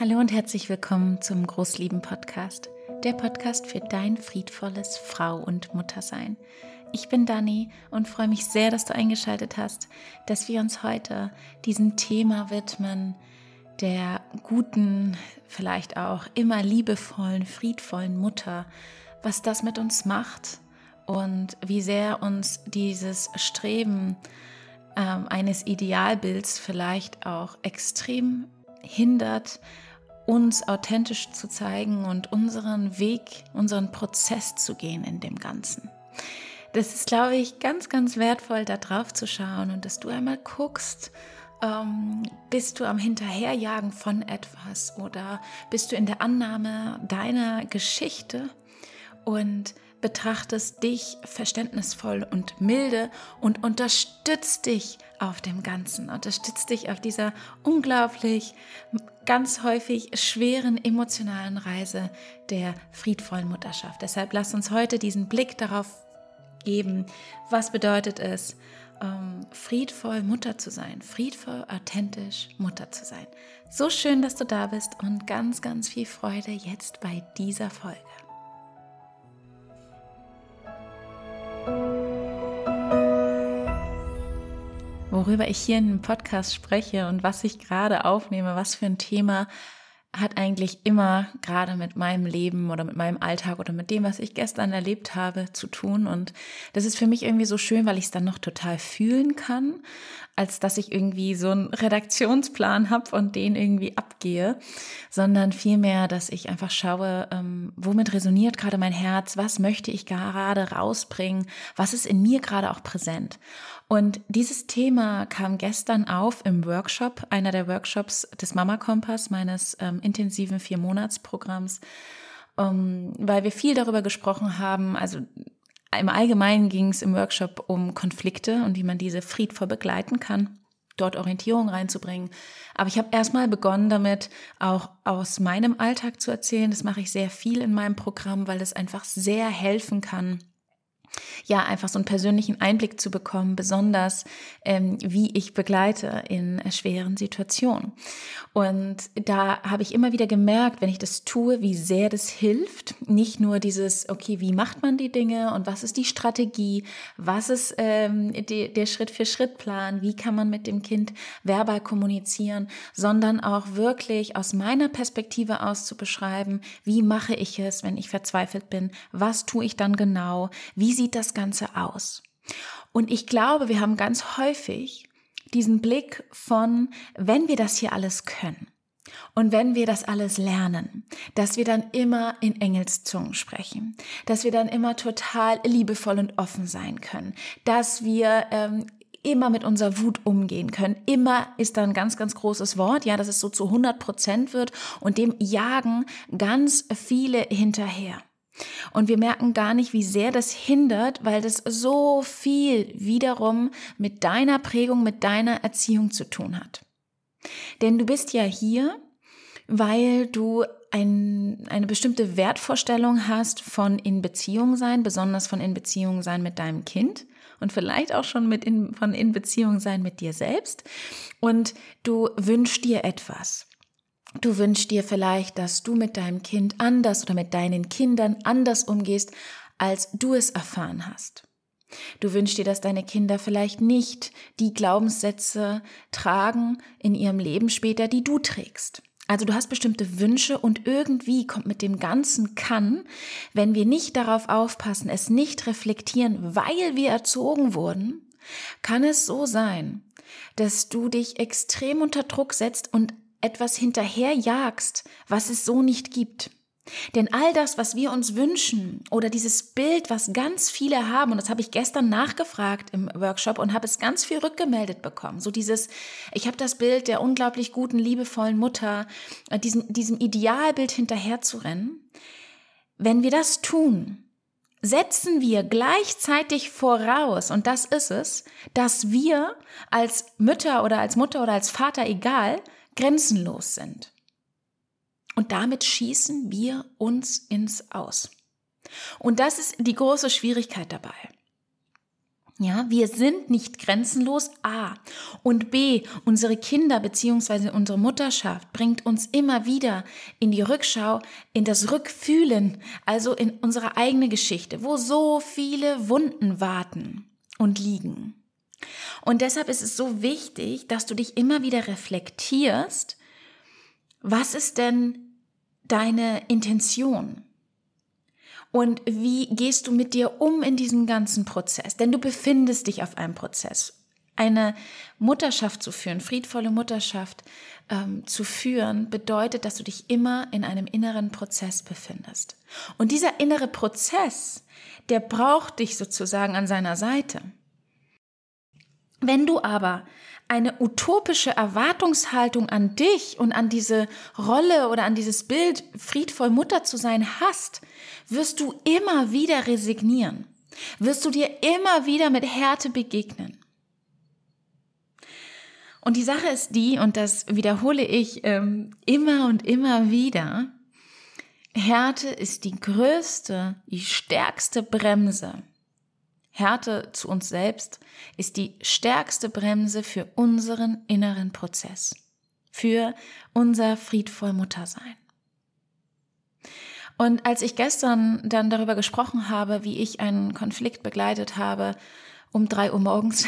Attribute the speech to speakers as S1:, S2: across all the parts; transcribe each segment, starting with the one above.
S1: Hallo und herzlich willkommen zum Großlieben Podcast, der Podcast für dein friedvolles Frau- und Muttersein. Ich bin Dani und freue mich sehr, dass du eingeschaltet hast, dass wir uns heute diesem Thema widmen, der guten, vielleicht auch immer liebevollen, friedvollen Mutter, was das mit uns macht und wie sehr uns dieses Streben ähm, eines Idealbilds vielleicht auch extrem hindert, uns authentisch zu zeigen und unseren Weg, unseren Prozess zu gehen in dem Ganzen. Das ist, glaube ich, ganz, ganz wertvoll, da drauf zu schauen und dass du einmal guckst, ähm, bist du am Hinterherjagen von etwas oder bist du in der Annahme deiner Geschichte und betrachtest dich verständnisvoll und milde und unterstützt dich auf dem Ganzen, unterstützt dich auf dieser unglaublich, ganz häufig schweren emotionalen Reise der friedvollen Mutterschaft. Deshalb lass uns heute diesen Blick darauf geben, was bedeutet es, ähm, friedvoll Mutter zu sein, friedvoll, authentisch Mutter zu sein. So schön, dass du da bist und ganz, ganz viel Freude jetzt bei dieser Folge. Worüber ich hier in einem Podcast spreche und was ich gerade aufnehme, was für ein Thema hat eigentlich immer gerade mit meinem Leben oder mit meinem Alltag oder mit dem, was ich gestern erlebt habe, zu tun. Und das ist für mich irgendwie so schön, weil ich es dann noch total fühlen kann, als dass ich irgendwie so einen Redaktionsplan habe und den irgendwie abgehe, sondern vielmehr, dass ich einfach schaue, ähm, womit resoniert gerade mein Herz, was möchte ich gerade rausbringen, was ist in mir gerade auch präsent. Und dieses Thema kam gestern auf im Workshop, einer der Workshops des Mama Kompass, meines ähm, intensiven Vier-Monats-Programms, ähm, weil wir viel darüber gesprochen haben. Also im Allgemeinen ging es im Workshop um Konflikte und wie man diese friedvoll begleiten kann dort Orientierung reinzubringen. Aber ich habe erstmal begonnen damit, auch aus meinem Alltag zu erzählen. Das mache ich sehr viel in meinem Programm, weil es einfach sehr helfen kann, ja, einfach so einen persönlichen Einblick zu bekommen, besonders ähm, wie ich begleite in schweren Situationen. Und da habe ich immer wieder gemerkt, wenn ich das tue, wie sehr das hilft. Nicht nur dieses, okay, wie macht man die Dinge und was ist die Strategie, was ist ähm, die, der Schritt-für-Schritt-Plan, wie kann man mit dem Kind verbal kommunizieren, sondern auch wirklich aus meiner Perspektive aus zu beschreiben, wie mache ich es, wenn ich verzweifelt bin, was tue ich dann genau, wie sieht das Ganze aus? Und ich glaube, wir haben ganz häufig diesen Blick von, wenn wir das hier alles können und wenn wir das alles lernen, dass wir dann immer in Engelszungen sprechen, dass wir dann immer total liebevoll und offen sein können, dass wir ähm, immer mit unserer Wut umgehen können. Immer ist da ein ganz, ganz großes Wort, ja, dass es so zu 100 Prozent wird und dem jagen ganz viele hinterher. Und wir merken gar nicht, wie sehr das hindert, weil das so viel wiederum mit deiner Prägung, mit deiner Erziehung zu tun hat. Denn du bist ja hier, weil du ein, eine bestimmte Wertvorstellung hast von in Beziehung sein, besonders von in Beziehung sein mit deinem Kind und vielleicht auch schon mit in, von in Beziehung sein mit dir selbst. Und du wünschst dir etwas. Du wünschst dir vielleicht, dass du mit deinem Kind anders oder mit deinen Kindern anders umgehst, als du es erfahren hast. Du wünschst dir, dass deine Kinder vielleicht nicht die Glaubenssätze tragen in ihrem Leben später, die du trägst. Also du hast bestimmte Wünsche und irgendwie kommt mit dem ganzen kann, wenn wir nicht darauf aufpassen, es nicht reflektieren, weil wir erzogen wurden, kann es so sein, dass du dich extrem unter Druck setzt und etwas hinterherjagst, was es so nicht gibt. Denn all das, was wir uns wünschen oder dieses Bild, was ganz viele haben, und das habe ich gestern nachgefragt im Workshop und habe es ganz viel rückgemeldet bekommen. So dieses, ich habe das Bild der unglaublich guten, liebevollen Mutter, äh, diesem, diesem Idealbild hinterherzurennen. Wenn wir das tun, setzen wir gleichzeitig voraus, und das ist es, dass wir als Mütter oder als Mutter oder als Vater, egal, grenzenlos sind. Und damit schießen wir uns ins Aus. Und das ist die große Schwierigkeit dabei. Ja, wir sind nicht grenzenlos A. Und B, unsere Kinder bzw. unsere Mutterschaft bringt uns immer wieder in die Rückschau, in das Rückfühlen, also in unsere eigene Geschichte, wo so viele Wunden warten und liegen. Und deshalb ist es so wichtig, dass du dich immer wieder reflektierst, was ist denn deine Intention? Und wie gehst du mit dir um in diesem ganzen Prozess? Denn du befindest dich auf einem Prozess. Eine Mutterschaft zu führen, friedvolle Mutterschaft ähm, zu führen, bedeutet, dass du dich immer in einem inneren Prozess befindest. Und dieser innere Prozess, der braucht dich sozusagen an seiner Seite. Wenn du aber eine utopische Erwartungshaltung an dich und an diese Rolle oder an dieses Bild, friedvoll Mutter zu sein, hast, wirst du immer wieder resignieren, wirst du dir immer wieder mit Härte begegnen. Und die Sache ist die, und das wiederhole ich ähm, immer und immer wieder, Härte ist die größte, die stärkste Bremse, Härte zu uns selbst ist die stärkste Bremse für unseren inneren Prozess, für unser friedvoll Muttersein. Und als ich gestern dann darüber gesprochen habe, wie ich einen Konflikt begleitet habe, um drei Uhr morgens,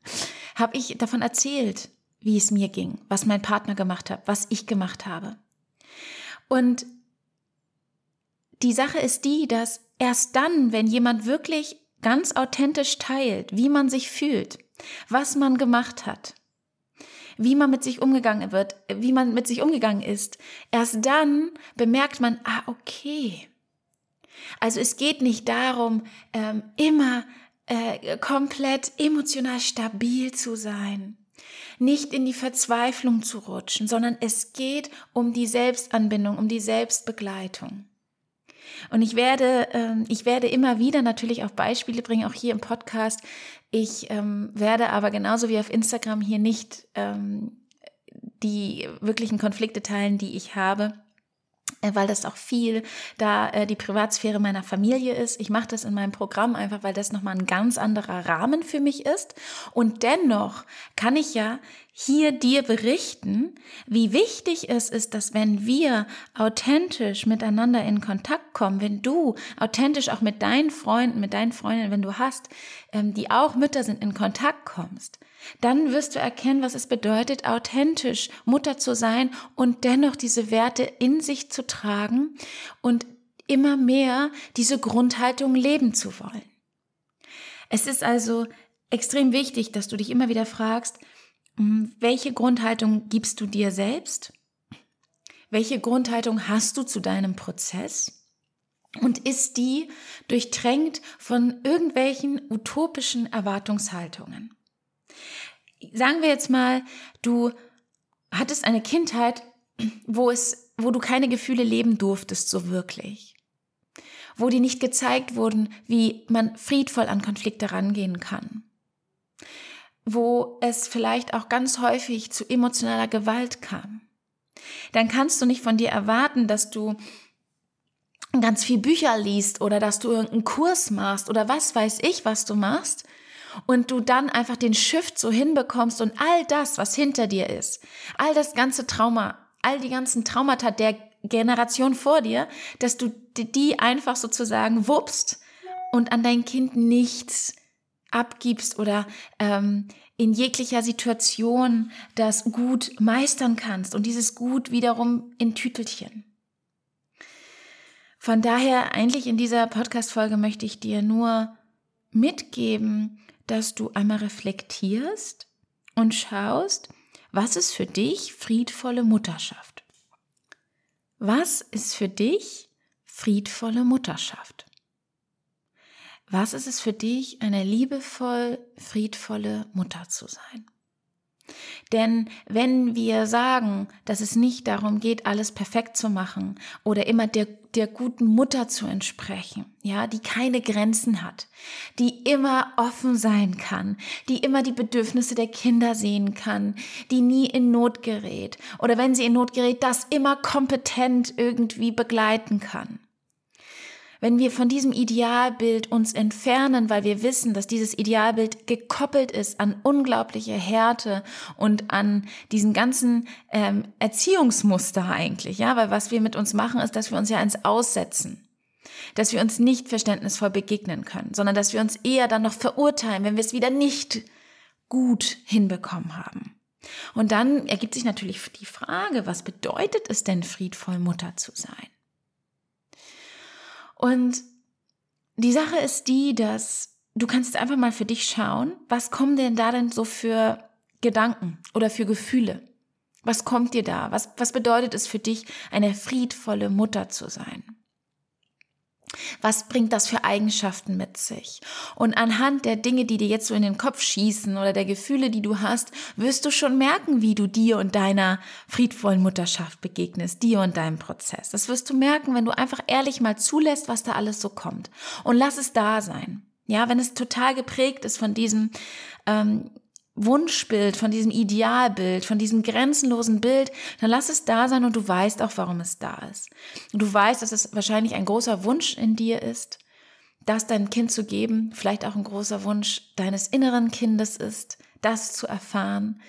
S1: habe ich davon erzählt, wie es mir ging, was mein Partner gemacht hat, was ich gemacht habe. Und die Sache ist die, dass erst dann, wenn jemand wirklich ganz authentisch teilt, wie man sich fühlt, was man gemacht hat, wie man mit sich umgegangen wird, wie man mit sich umgegangen ist, erst dann bemerkt man, ah, okay. Also es geht nicht darum, ähm, immer äh, komplett emotional stabil zu sein, nicht in die Verzweiflung zu rutschen, sondern es geht um die Selbstanbindung, um die Selbstbegleitung. Und ich werde, ähm, ich werde immer wieder natürlich auch Beispiele bringen, auch hier im Podcast. Ich ähm, werde aber genauso wie auf Instagram hier nicht ähm, die wirklichen Konflikte teilen, die ich habe weil das auch viel da äh, die Privatsphäre meiner Familie ist. Ich mache das in meinem Programm einfach, weil das nochmal ein ganz anderer Rahmen für mich ist. Und dennoch kann ich ja hier dir berichten, wie wichtig es ist, dass wenn wir authentisch miteinander in Kontakt kommen, wenn du authentisch auch mit deinen Freunden, mit deinen Freundinnen, wenn du hast, ähm, die auch Mütter sind, in Kontakt kommst, dann wirst du erkennen, was es bedeutet, authentisch Mutter zu sein und dennoch diese Werte in sich zu tragen und immer mehr diese Grundhaltung leben zu wollen. Es ist also extrem wichtig, dass du dich immer wieder fragst, hm, welche Grundhaltung gibst du dir selbst? Welche Grundhaltung hast du zu deinem Prozess? Und ist die durchtränkt von irgendwelchen utopischen Erwartungshaltungen? Sagen wir jetzt mal, du hattest eine Kindheit, wo es, wo du keine Gefühle leben durftest, so wirklich. Wo dir nicht gezeigt wurden, wie man friedvoll an Konflikte rangehen kann. Wo es vielleicht auch ganz häufig zu emotionaler Gewalt kam, dann kannst du nicht von dir erwarten, dass du ganz viel Bücher liest oder dass du irgendeinen Kurs machst oder was weiß ich, was du machst und du dann einfach den Shift so hinbekommst und all das, was hinter dir ist, all das ganze Trauma, all die ganzen Traumata der Generation vor dir, dass du die einfach sozusagen wuppst und an dein Kind nichts abgibst oder ähm, in jeglicher Situation das gut meistern kannst und dieses Gut wiederum in Tütelchen. Von daher eigentlich in dieser Podcast-Folge möchte ich dir nur mitgeben, dass du einmal reflektierst und schaust, was ist für dich friedvolle Mutterschaft? Was ist für dich friedvolle Mutterschaft? Was ist es für dich, eine liebevoll, friedvolle Mutter zu sein? Denn wenn wir sagen, dass es nicht darum geht, alles perfekt zu machen oder immer der, der guten Mutter zu entsprechen, ja, die keine Grenzen hat, die immer offen sein kann, die immer die Bedürfnisse der Kinder sehen kann, die nie in Not gerät oder wenn sie in Not gerät, das immer kompetent irgendwie begleiten kann wenn wir von diesem Idealbild uns entfernen, weil wir wissen, dass dieses Idealbild gekoppelt ist an unglaubliche Härte und an diesen ganzen ähm, Erziehungsmuster eigentlich, ja, weil was wir mit uns machen, ist, dass wir uns ja ins Aussetzen dass wir uns nicht verständnisvoll begegnen können, sondern dass wir uns eher dann noch verurteilen, wenn wir es wieder nicht gut hinbekommen haben. Und dann ergibt sich natürlich die Frage, was bedeutet es denn, friedvoll Mutter zu sein? Und die Sache ist die, dass du kannst einfach mal für dich schauen, was kommen denn da denn so für Gedanken oder für Gefühle? Was kommt dir da? Was, was bedeutet es für dich, eine friedvolle Mutter zu sein? Was bringt das für Eigenschaften mit sich? Und anhand der Dinge, die dir jetzt so in den Kopf schießen oder der Gefühle, die du hast, wirst du schon merken, wie du dir und deiner friedvollen Mutterschaft begegnest, dir und deinem Prozess. Das wirst du merken, wenn du einfach ehrlich mal zulässt, was da alles so kommt. Und lass es da sein. Ja, wenn es total geprägt ist von diesem ähm, Wunschbild, von diesem Idealbild, von diesem grenzenlosen Bild, dann lass es da sein und du weißt auch, warum es da ist. Und du weißt, dass es wahrscheinlich ein großer Wunsch in dir ist, das deinem Kind zu geben, vielleicht auch ein großer Wunsch deines inneren Kindes ist, das zu erfahren.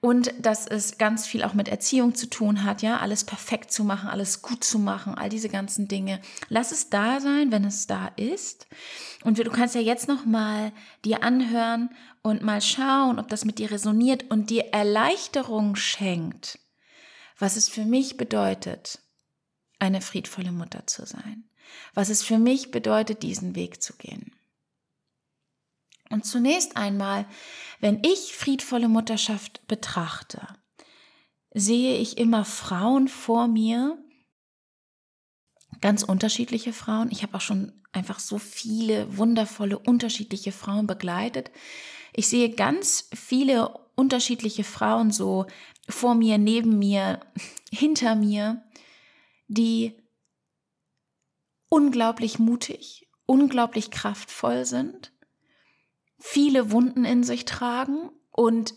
S1: Und dass es ganz viel auch mit Erziehung zu tun hat, ja, alles perfekt zu machen, alles gut zu machen, all diese ganzen Dinge. Lass es da sein, wenn es da ist. Und du kannst ja jetzt noch mal dir anhören und mal schauen, ob das mit dir resoniert und dir Erleichterung schenkt, was es für mich bedeutet, eine friedvolle Mutter zu sein, was es für mich bedeutet, diesen Weg zu gehen. Und zunächst einmal, wenn ich friedvolle Mutterschaft betrachte, sehe ich immer Frauen vor mir, ganz unterschiedliche Frauen. Ich habe auch schon einfach so viele wundervolle, unterschiedliche Frauen begleitet. Ich sehe ganz viele unterschiedliche Frauen so vor mir, neben mir, hinter mir, die unglaublich mutig, unglaublich kraftvoll sind, viele Wunden in sich tragen und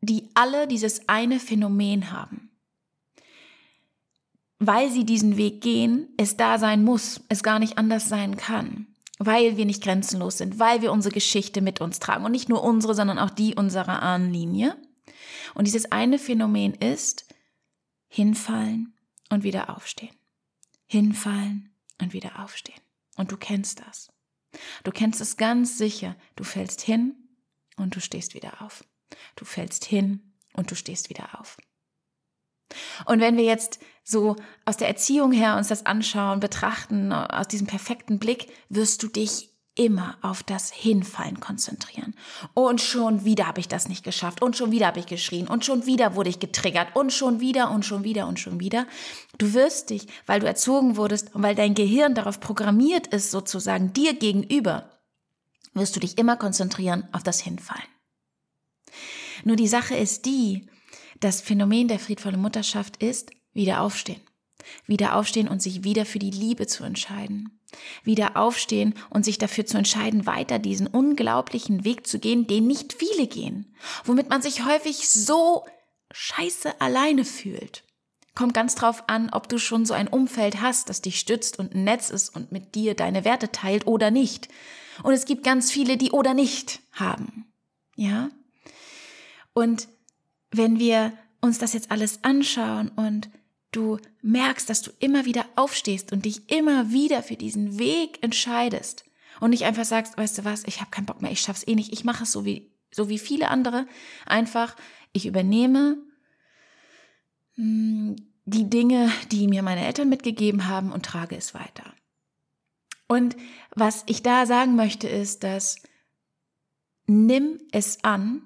S1: die alle dieses eine Phänomen haben. Weil sie diesen Weg gehen, es da sein muss, es gar nicht anders sein kann weil wir nicht grenzenlos sind, weil wir unsere Geschichte mit uns tragen und nicht nur unsere, sondern auch die unserer Ahnenlinie. Und dieses eine Phänomen ist hinfallen und wieder aufstehen. Hinfallen und wieder aufstehen. Und du kennst das. Du kennst es ganz sicher. Du fällst hin und du stehst wieder auf. Du fällst hin und du stehst wieder auf. Und wenn wir jetzt so aus der Erziehung her uns das anschauen, betrachten, aus diesem perfekten Blick, wirst du dich immer auf das Hinfallen konzentrieren. Und schon wieder habe ich das nicht geschafft. Und schon wieder habe ich geschrien. Und schon wieder wurde ich getriggert. Und schon wieder und schon wieder und schon wieder. Du wirst dich, weil du erzogen wurdest und weil dein Gehirn darauf programmiert ist, sozusagen dir gegenüber, wirst du dich immer konzentrieren auf das Hinfallen. Nur die Sache ist die, das Phänomen der friedvollen Mutterschaft ist wieder aufstehen. Wieder aufstehen und sich wieder für die Liebe zu entscheiden. Wieder aufstehen und sich dafür zu entscheiden, weiter diesen unglaublichen Weg zu gehen, den nicht viele gehen. Womit man sich häufig so scheiße alleine fühlt. Kommt ganz drauf an, ob du schon so ein Umfeld hast, das dich stützt und ein Netz ist und mit dir deine Werte teilt oder nicht. Und es gibt ganz viele, die oder nicht haben. Ja? Und wenn wir uns das jetzt alles anschauen und du merkst, dass du immer wieder aufstehst und dich immer wieder für diesen Weg entscheidest und nicht einfach sagst, weißt du was, ich habe keinen Bock mehr, ich schaff's eh nicht, ich mache es so wie so wie viele andere, einfach ich übernehme hm, die Dinge, die mir meine Eltern mitgegeben haben und trage es weiter. Und was ich da sagen möchte ist, dass nimm es an,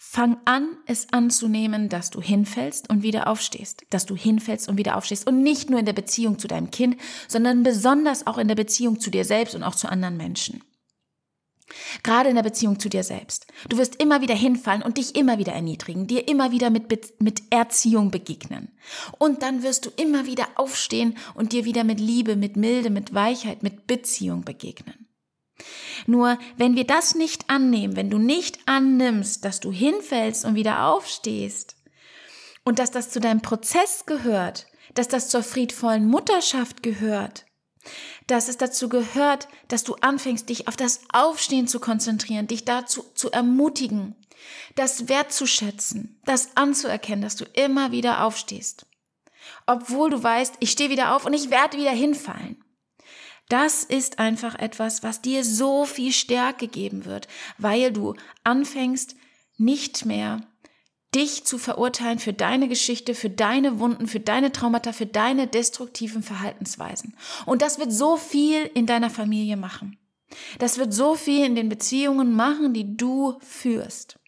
S1: Fang an, es anzunehmen, dass du hinfällst und wieder aufstehst, dass du hinfällst und wieder aufstehst und nicht nur in der Beziehung zu deinem Kind, sondern besonders auch in der Beziehung zu dir selbst und auch zu anderen Menschen. Gerade in der Beziehung zu dir selbst. Du wirst immer wieder hinfallen und dich immer wieder erniedrigen, dir immer wieder mit, mit Erziehung begegnen. Und dann wirst du immer wieder aufstehen und dir wieder mit Liebe, mit Milde, mit Weichheit, mit Beziehung begegnen. Nur wenn wir das nicht annehmen, wenn du nicht annimmst, dass du hinfällst und wieder aufstehst und dass das zu deinem Prozess gehört, dass das zur friedvollen Mutterschaft gehört, dass es dazu gehört, dass du anfängst, dich auf das Aufstehen zu konzentrieren, dich dazu zu ermutigen, das wertzuschätzen, das anzuerkennen, dass du immer wieder aufstehst. Obwohl du weißt, ich stehe wieder auf und ich werde wieder hinfallen. Das ist einfach etwas, was dir so viel Stärke geben wird, weil du anfängst, nicht mehr dich zu verurteilen für deine Geschichte, für deine Wunden, für deine Traumata, für deine destruktiven Verhaltensweisen. Und das wird so viel in deiner Familie machen. Das wird so viel in den Beziehungen machen, die du führst.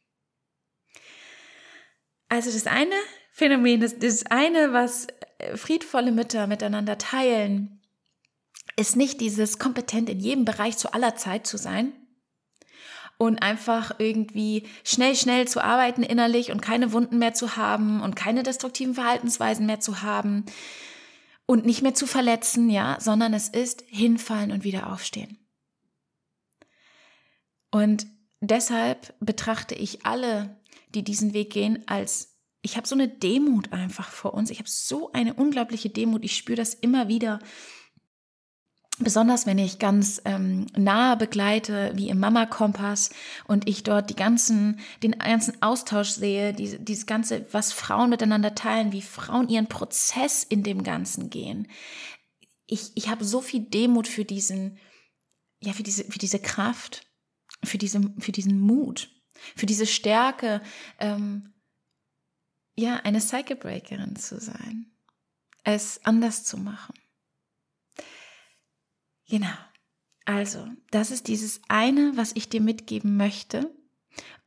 S1: Also das eine Phänomen, das, das eine, was äh, friedvolle Mütter miteinander teilen, ist nicht dieses kompetent in jedem Bereich zu aller Zeit zu sein, und einfach irgendwie schnell, schnell zu arbeiten innerlich und keine Wunden mehr zu haben und keine destruktiven Verhaltensweisen mehr zu haben und nicht mehr zu verletzen, ja, sondern es ist hinfallen und wieder aufstehen. Und deshalb betrachte ich alle, die diesen Weg gehen, als ich habe so eine Demut einfach vor uns. Ich habe so eine unglaubliche Demut. Ich spüre das immer wieder, Besonders wenn ich ganz ähm, nahe begleite, wie im Mama-Kompass, und ich dort die ganzen, den ganzen Austausch sehe, diese, dieses ganze, was Frauen miteinander teilen, wie Frauen ihren Prozess in dem Ganzen gehen. Ich, ich habe so viel Demut für diesen, ja, für diese, für diese Kraft, für, diese, für diesen Mut, für diese Stärke, ähm, ja, eine Cycle Breakerin zu sein, es anders zu machen. Genau. Also, das ist dieses eine, was ich dir mitgeben möchte.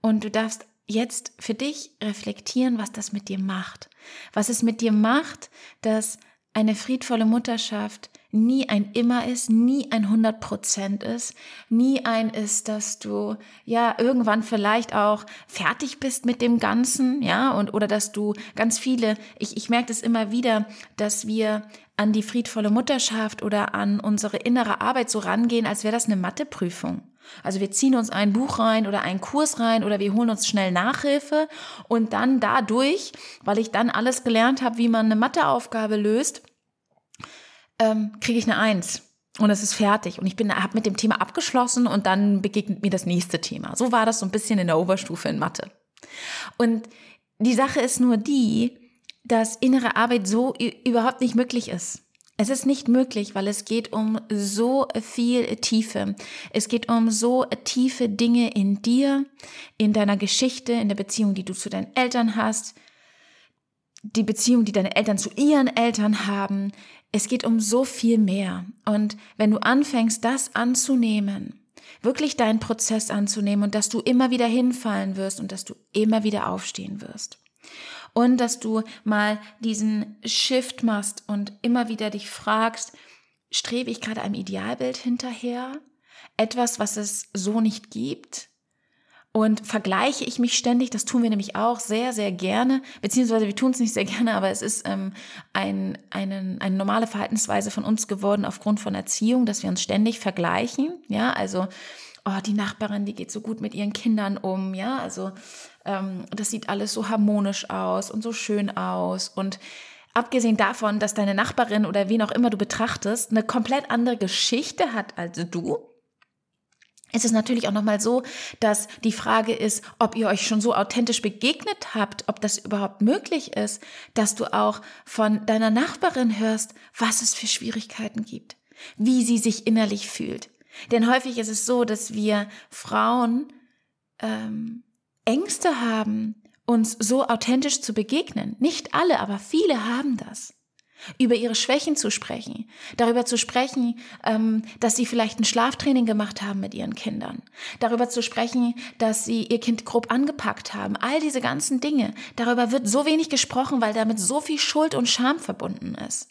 S1: Und du darfst jetzt für dich reflektieren, was das mit dir macht. Was es mit dir macht, dass eine friedvolle Mutterschaft nie ein immer ist, nie ein 100 Prozent ist, nie ein ist, dass du ja irgendwann vielleicht auch fertig bist mit dem Ganzen, ja, und oder dass du ganz viele, ich, ich merke das immer wieder, dass wir an die friedvolle Mutterschaft oder an unsere innere Arbeit so rangehen, als wäre das eine Matheprüfung. Also wir ziehen uns ein Buch rein oder einen Kurs rein oder wir holen uns schnell Nachhilfe und dann dadurch, weil ich dann alles gelernt habe, wie man eine Matheaufgabe löst, ähm, kriege ich eine Eins und es ist fertig und ich bin habe mit dem Thema abgeschlossen und dann begegnet mir das nächste Thema. So war das so ein bisschen in der Oberstufe in Mathe. Und die Sache ist nur die, dass innere Arbeit so überhaupt nicht möglich ist. Es ist nicht möglich, weil es geht um so viel Tiefe. Es geht um so tiefe Dinge in dir, in deiner Geschichte, in der Beziehung, die du zu deinen Eltern hast, die Beziehung, die deine Eltern zu ihren Eltern haben, es geht um so viel mehr. Und wenn du anfängst, das anzunehmen, wirklich deinen Prozess anzunehmen und dass du immer wieder hinfallen wirst und dass du immer wieder aufstehen wirst. Und dass du mal diesen Shift machst und immer wieder dich fragst, strebe ich gerade einem Idealbild hinterher? Etwas, was es so nicht gibt? Und vergleiche ich mich ständig, das tun wir nämlich auch sehr, sehr gerne, beziehungsweise wir tun es nicht sehr gerne, aber es ist ähm, ein, eine, eine normale Verhaltensweise von uns geworden aufgrund von Erziehung, dass wir uns ständig vergleichen. Ja, also, oh, die Nachbarin, die geht so gut mit ihren Kindern um, ja, also ähm, das sieht alles so harmonisch aus und so schön aus. Und abgesehen davon, dass deine Nachbarin oder wen auch immer du betrachtest, eine komplett andere Geschichte hat als du, es ist natürlich auch nochmal so, dass die Frage ist, ob ihr euch schon so authentisch begegnet habt, ob das überhaupt möglich ist, dass du auch von deiner Nachbarin hörst, was es für Schwierigkeiten gibt, wie sie sich innerlich fühlt. Denn häufig ist es so, dass wir Frauen ähm, Ängste haben, uns so authentisch zu begegnen. Nicht alle, aber viele haben das über ihre Schwächen zu sprechen, darüber zu sprechen, ähm, dass sie vielleicht ein Schlaftraining gemacht haben mit ihren Kindern, darüber zu sprechen, dass sie ihr Kind grob angepackt haben. All diese ganzen Dinge, darüber wird so wenig gesprochen, weil damit so viel Schuld und Scham verbunden ist.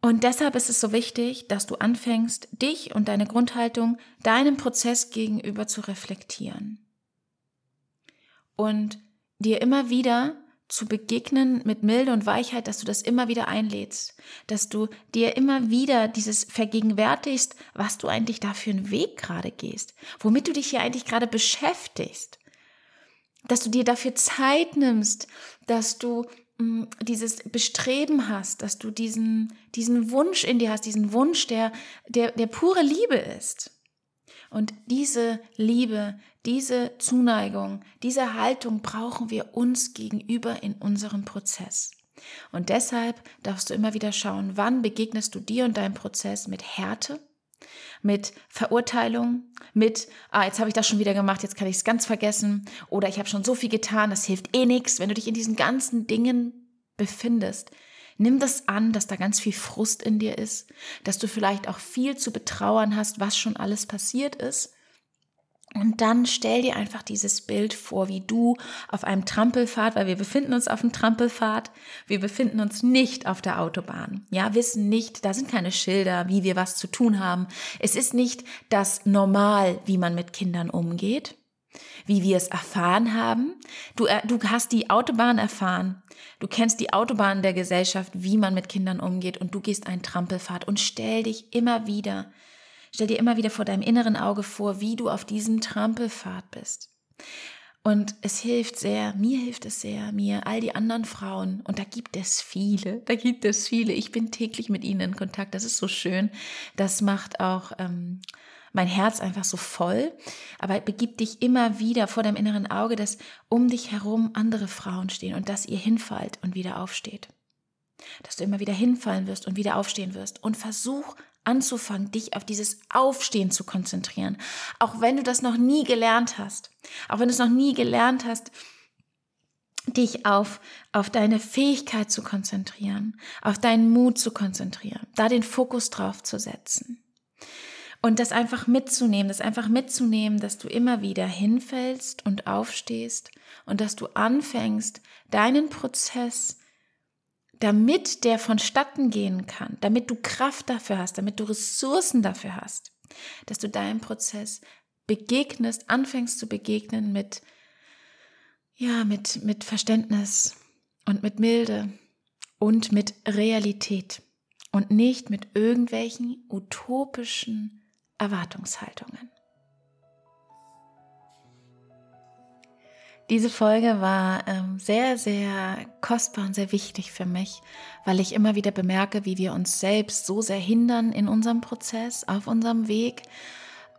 S1: Und deshalb ist es so wichtig, dass du anfängst, dich und deine Grundhaltung deinem Prozess gegenüber zu reflektieren. Und dir immer wieder zu begegnen mit Milde und Weichheit, dass du das immer wieder einlädst, dass du dir immer wieder dieses vergegenwärtigst, was du eigentlich da für einen Weg gerade gehst, womit du dich hier eigentlich gerade beschäftigst, dass du dir dafür Zeit nimmst, dass du dieses Bestreben hast, dass du diesen, diesen Wunsch in dir hast, diesen Wunsch, der, der, der pure Liebe ist. Und diese Liebe, diese Zuneigung, diese Haltung brauchen wir uns gegenüber in unserem Prozess. Und deshalb darfst du immer wieder schauen, wann begegnest du dir und deinem Prozess mit Härte, mit Verurteilung, mit, ah, jetzt habe ich das schon wieder gemacht, jetzt kann ich es ganz vergessen, oder ich habe schon so viel getan, das hilft eh nichts. Wenn du dich in diesen ganzen Dingen befindest, nimm das an, dass da ganz viel Frust in dir ist, dass du vielleicht auch viel zu betrauern hast, was schon alles passiert ist und dann stell dir einfach dieses Bild vor, wie du auf einem Trampelpfad, weil wir befinden uns auf einem Trampelpfad, wir befinden uns nicht auf der Autobahn. Ja, wissen nicht, da sind keine Schilder, wie wir was zu tun haben. Es ist nicht das Normal, wie man mit Kindern umgeht, wie wir es erfahren haben. Du, äh, du hast die Autobahn erfahren. Du kennst die Autobahn der Gesellschaft, wie man mit Kindern umgeht und du gehst einen Trampelpfad und stell dich immer wieder Stell dir immer wieder vor deinem inneren Auge vor, wie du auf diesem Trampelpfad bist. Und es hilft sehr, mir hilft es sehr, mir, all die anderen Frauen, und da gibt es viele, da gibt es viele. Ich bin täglich mit ihnen in Kontakt, das ist so schön. Das macht auch ähm, mein Herz einfach so voll. Aber begib dich immer wieder vor deinem inneren Auge, dass um dich herum andere Frauen stehen und dass ihr hinfallt und wieder aufsteht. Dass du immer wieder hinfallen wirst und wieder aufstehen wirst. Und versuch anzufangen, dich auf dieses Aufstehen zu konzentrieren. Auch wenn du das noch nie gelernt hast. Auch wenn du es noch nie gelernt hast, dich auf, auf deine Fähigkeit zu konzentrieren, auf deinen Mut zu konzentrieren, da den Fokus drauf zu setzen. Und das einfach mitzunehmen, das einfach mitzunehmen, dass du immer wieder hinfällst und aufstehst und dass du anfängst, deinen Prozess damit der vonstatten gehen kann, damit du Kraft dafür hast, damit du Ressourcen dafür hast, dass du deinem Prozess begegnest, anfängst zu begegnen mit, ja, mit, mit Verständnis und mit Milde und mit Realität und nicht mit irgendwelchen utopischen Erwartungshaltungen. Diese Folge war ähm, sehr, sehr kostbar und sehr wichtig für mich, weil ich immer wieder bemerke, wie wir uns selbst so sehr hindern in unserem Prozess, auf unserem Weg,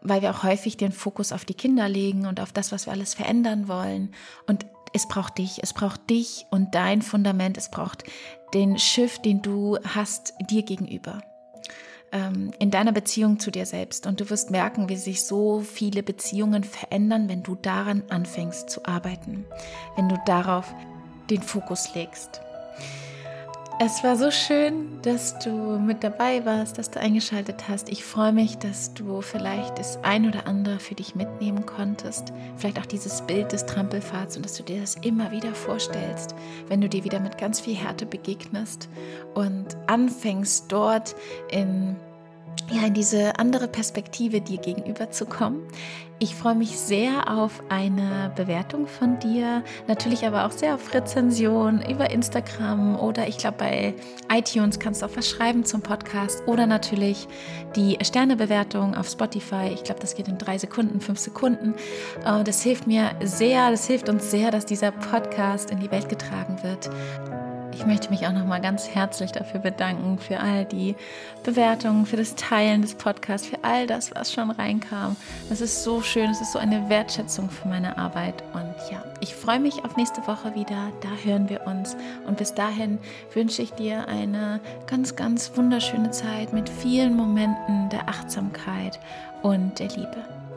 S1: weil wir auch häufig den Fokus auf die Kinder legen und auf das, was wir alles verändern wollen. Und es braucht dich, es braucht dich und dein Fundament, es braucht den Schiff, den du hast dir gegenüber ähm, in deiner Beziehung zu dir selbst. Und du wirst merken, wie sich so viele Beziehungen verändern, wenn du daran anfängst zu arbeiten, wenn du darauf den Fokus legst. Es war so schön, dass du mit dabei warst, dass du eingeschaltet hast. Ich freue mich, dass du vielleicht das ein oder andere für dich mitnehmen konntest. Vielleicht auch dieses Bild des Trampelfahrts und dass du dir das immer wieder vorstellst, wenn du dir wieder mit ganz viel Härte begegnest und anfängst dort in ja, in diese andere Perspektive dir gegenüber zu kommen. Ich freue mich sehr auf eine Bewertung von dir, natürlich aber auch sehr auf Rezension über Instagram oder ich glaube bei iTunes kannst du auch was schreiben zum Podcast oder natürlich die Sternebewertung auf Spotify. Ich glaube, das geht in drei Sekunden, fünf Sekunden. Äh, das hilft mir sehr, das hilft uns sehr, dass dieser Podcast in die Welt getragen wird. Ich möchte mich auch nochmal ganz herzlich dafür bedanken, für all die Bewertungen, für das Teilen des Podcasts, für all das, was schon reinkam. Das ist so schön, es ist so eine Wertschätzung für meine Arbeit. Und ja, ich freue mich auf nächste Woche wieder. Da hören wir uns. Und bis dahin wünsche ich dir eine ganz, ganz wunderschöne Zeit mit vielen Momenten der Achtsamkeit und der Liebe.